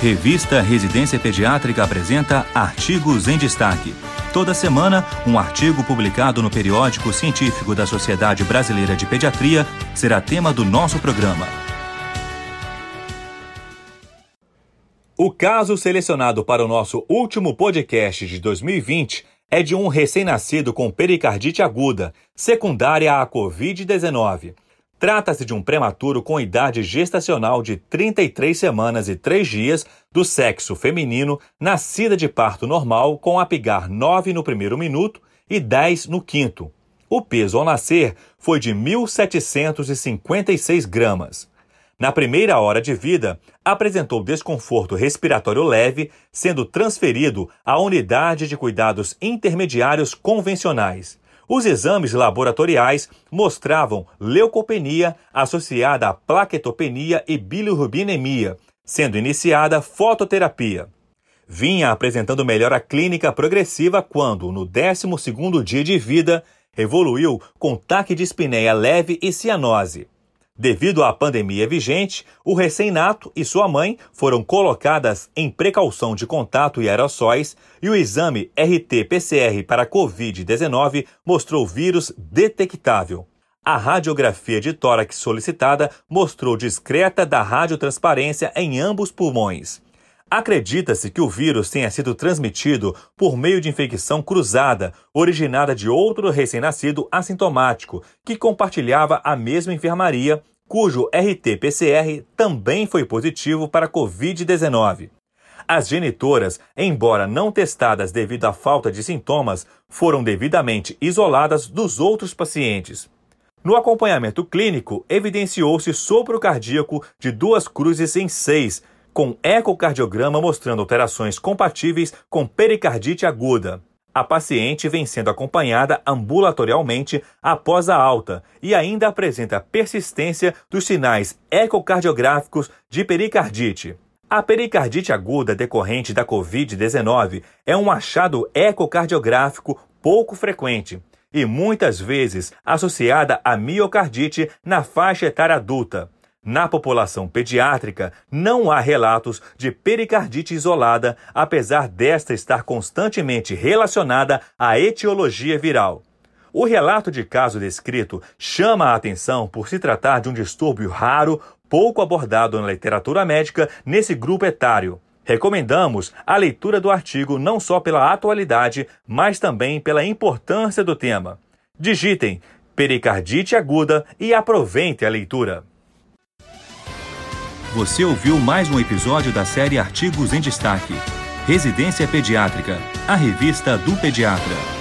Revista Residência Pediátrica apresenta Artigos em Destaque. Toda semana, um artigo publicado no periódico científico da Sociedade Brasileira de Pediatria será tema do nosso programa. O caso selecionado para o nosso último podcast de 2020 é de um recém-nascido com pericardite aguda, secundária à Covid-19. Trata-se de um prematuro com idade gestacional de 33 semanas e 3 dias, do sexo feminino, nascida de parto normal, com apigar 9 no primeiro minuto e 10 no quinto. O peso ao nascer foi de 1.756 gramas. Na primeira hora de vida, apresentou desconforto respiratório leve, sendo transferido à unidade de cuidados intermediários convencionais. Os exames laboratoriais mostravam leucopenia associada a plaquetopenia e bilirrubinemia, sendo iniciada fototerapia. Vinha apresentando melhora clínica progressiva quando, no 12º dia de vida, evoluiu com taquidispneia leve e cianose. Devido à pandemia vigente, o recém-nato e sua mãe foram colocadas em precaução de contato e aerossóis e o exame RT-PCR para Covid-19 mostrou vírus detectável. A radiografia de tórax solicitada mostrou discreta da radiotransparência em ambos pulmões. Acredita-se que o vírus tenha sido transmitido por meio de infecção cruzada, originada de outro recém-nascido assintomático, que compartilhava a mesma enfermaria, cujo RT-PCR também foi positivo para Covid-19. As genitoras, embora não testadas devido à falta de sintomas, foram devidamente isoladas dos outros pacientes. No acompanhamento clínico, evidenciou-se sopro cardíaco de duas cruzes em seis, com ecocardiograma mostrando alterações compatíveis com pericardite aguda. A paciente vem sendo acompanhada ambulatorialmente após a alta e ainda apresenta persistência dos sinais ecocardiográficos de pericardite. A pericardite aguda decorrente da Covid-19 é um achado ecocardiográfico pouco frequente e muitas vezes associada à miocardite na faixa etária adulta. Na população pediátrica, não há relatos de pericardite isolada, apesar desta estar constantemente relacionada à etiologia viral. O relato de caso descrito chama a atenção por se tratar de um distúrbio raro, pouco abordado na literatura médica nesse grupo etário. Recomendamos a leitura do artigo não só pela atualidade, mas também pela importância do tema. Digitem pericardite aguda e aproveite a leitura. Você ouviu mais um episódio da série Artigos em Destaque. Residência Pediátrica, a revista do pediatra.